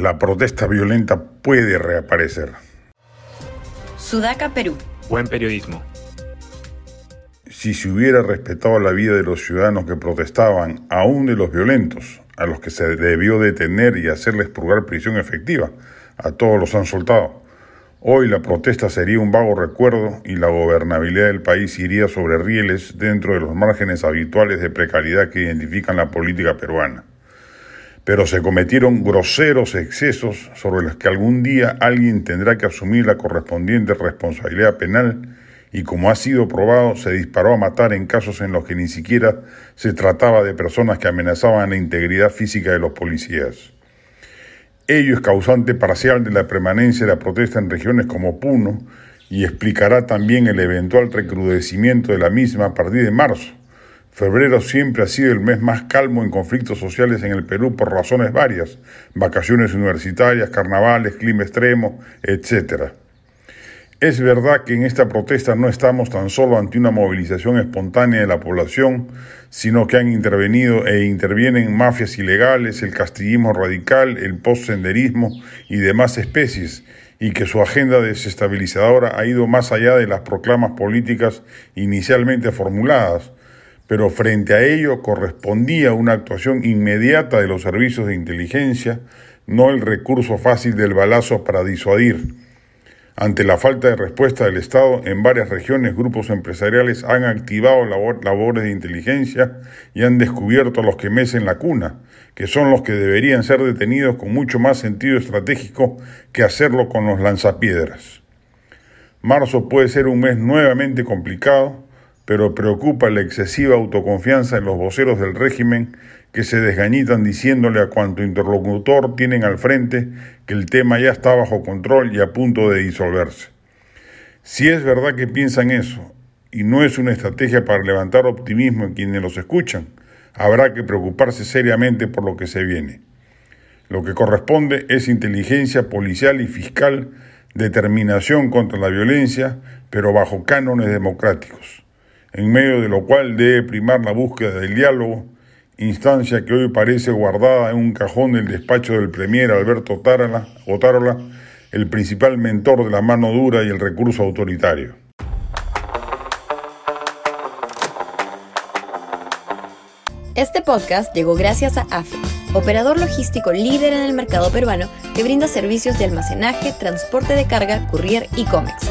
la protesta violenta puede reaparecer. Sudaca, Perú. Buen periodismo. Si se hubiera respetado la vida de los ciudadanos que protestaban, aún de los violentos, a los que se debió detener y hacerles purgar prisión efectiva, a todos los han soltado. Hoy la protesta sería un vago recuerdo y la gobernabilidad del país iría sobre rieles dentro de los márgenes habituales de precariedad que identifican la política peruana pero se cometieron groseros excesos sobre los que algún día alguien tendrá que asumir la correspondiente responsabilidad penal y como ha sido probado, se disparó a matar en casos en los que ni siquiera se trataba de personas que amenazaban la integridad física de los policías. Ello es causante parcial de la permanencia de la protesta en regiones como Puno y explicará también el eventual recrudecimiento de la misma a partir de marzo, Febrero siempre ha sido el mes más calmo en conflictos sociales en el Perú por razones varias, vacaciones universitarias, carnavales, clima extremo, etc. Es verdad que en esta protesta no estamos tan solo ante una movilización espontánea de la población, sino que han intervenido e intervienen mafias ilegales, el castillismo radical, el postsenderismo y demás especies, y que su agenda desestabilizadora ha ido más allá de las proclamas políticas inicialmente formuladas, pero frente a ello correspondía una actuación inmediata de los servicios de inteligencia, no el recurso fácil del balazo para disuadir. Ante la falta de respuesta del Estado, en varias regiones grupos empresariales han activado labores de inteligencia y han descubierto a los que mecen la cuna, que son los que deberían ser detenidos con mucho más sentido estratégico que hacerlo con los lanzapiedras. Marzo puede ser un mes nuevamente complicado, pero preocupa la excesiva autoconfianza en los voceros del régimen que se desgañitan diciéndole a cuanto interlocutor tienen al frente que el tema ya está bajo control y a punto de disolverse. Si es verdad que piensan eso, y no es una estrategia para levantar optimismo en quienes los escuchan, habrá que preocuparse seriamente por lo que se viene. Lo que corresponde es inteligencia policial y fiscal, determinación contra la violencia, pero bajo cánones democráticos en medio de lo cual debe primar la búsqueda del diálogo, instancia que hoy parece guardada en un cajón del despacho del Premier Alberto Otárola, el principal mentor de la mano dura y el recurso autoritario. Este podcast llegó gracias a AFE, operador logístico líder en el mercado peruano que brinda servicios de almacenaje, transporte de carga, courier y cómics